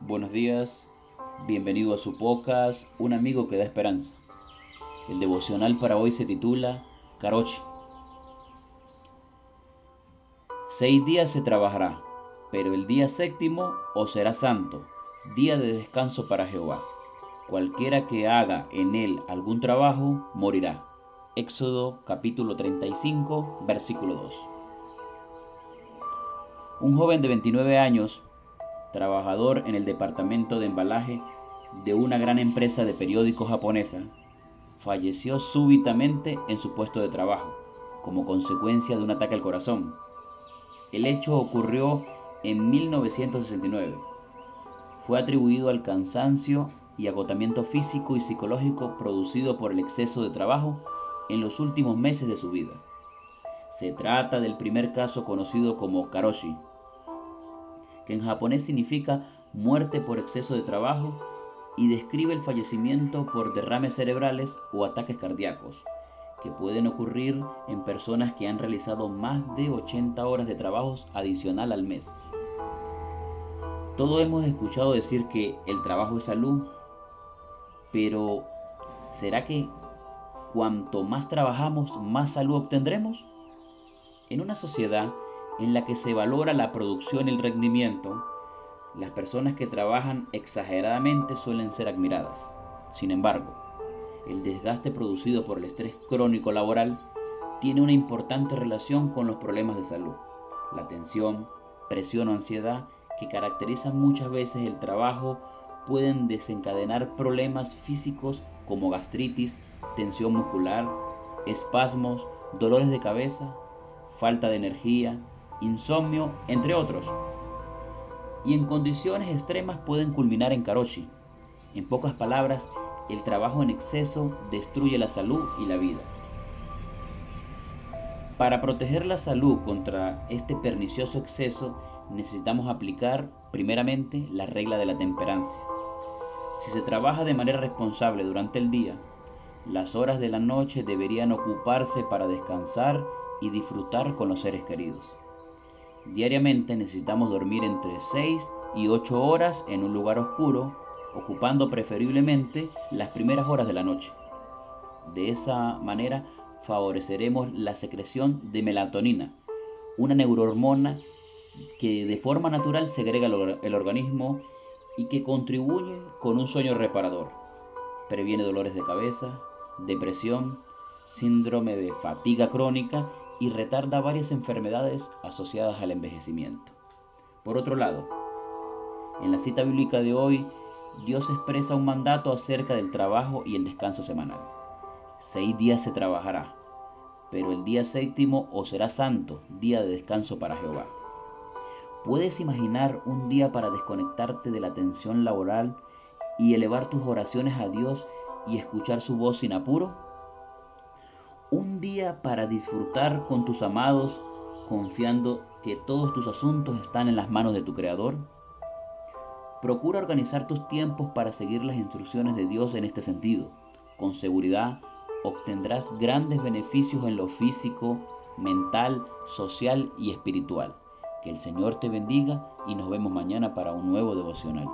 Buenos días, bienvenido a su podcast, Un amigo que da esperanza. El devocional para hoy se titula Carochi. Seis días se trabajará, pero el día séptimo os será santo, día de descanso para Jehová. Cualquiera que haga en él algún trabajo, morirá. Éxodo capítulo 35, versículo 2. Un joven de 29 años, trabajador en el departamento de embalaje de una gran empresa de periódicos japonesa, falleció súbitamente en su puesto de trabajo, como consecuencia de un ataque al corazón. El hecho ocurrió en 1969. Fue atribuido al cansancio y agotamiento físico y psicológico producido por el exceso de trabajo en los últimos meses de su vida. Se trata del primer caso conocido como karoshi, que en japonés significa muerte por exceso de trabajo y describe el fallecimiento por derrames cerebrales o ataques cardíacos, que pueden ocurrir en personas que han realizado más de 80 horas de trabajos adicional al mes. Todos hemos escuchado decir que el trabajo es salud, pero ¿será que cuanto más trabajamos, más salud obtendremos? En una sociedad en la que se valora la producción y el rendimiento, las personas que trabajan exageradamente suelen ser admiradas. Sin embargo, el desgaste producido por el estrés crónico laboral tiene una importante relación con los problemas de salud. La tensión, presión o ansiedad que caracterizan muchas veces el trabajo pueden desencadenar problemas físicos como gastritis, tensión muscular, espasmos, dolores de cabeza, falta de energía, insomnio, entre otros y en condiciones extremas pueden culminar en karoshi. En pocas palabras, el trabajo en exceso destruye la salud y la vida. Para proteger la salud contra este pernicioso exceso necesitamos aplicar primeramente la regla de la temperancia. Si se trabaja de manera responsable durante el día, las horas de la noche deberían ocuparse para descansar y disfrutar con los seres queridos. Diariamente necesitamos dormir entre 6 y 8 horas en un lugar oscuro, ocupando preferiblemente las primeras horas de la noche. De esa manera favoreceremos la secreción de melatonina, una neurohormona que de forma natural segrega el organismo y que contribuye con un sueño reparador. Previene dolores de cabeza, depresión, síndrome de fatiga crónica y retarda varias enfermedades asociadas al envejecimiento. Por otro lado, en la cita bíblica de hoy, Dios expresa un mandato acerca del trabajo y el descanso semanal. Seis días se trabajará, pero el día séptimo os será santo, día de descanso para Jehová. ¿Puedes imaginar un día para desconectarte de la tensión laboral y elevar tus oraciones a Dios y escuchar su voz sin apuro? Un día para disfrutar con tus amados, confiando que todos tus asuntos están en las manos de tu Creador? Procura organizar tus tiempos para seguir las instrucciones de Dios en este sentido. Con seguridad obtendrás grandes beneficios en lo físico, mental, social y espiritual. Que el Señor te bendiga y nos vemos mañana para un nuevo devocional.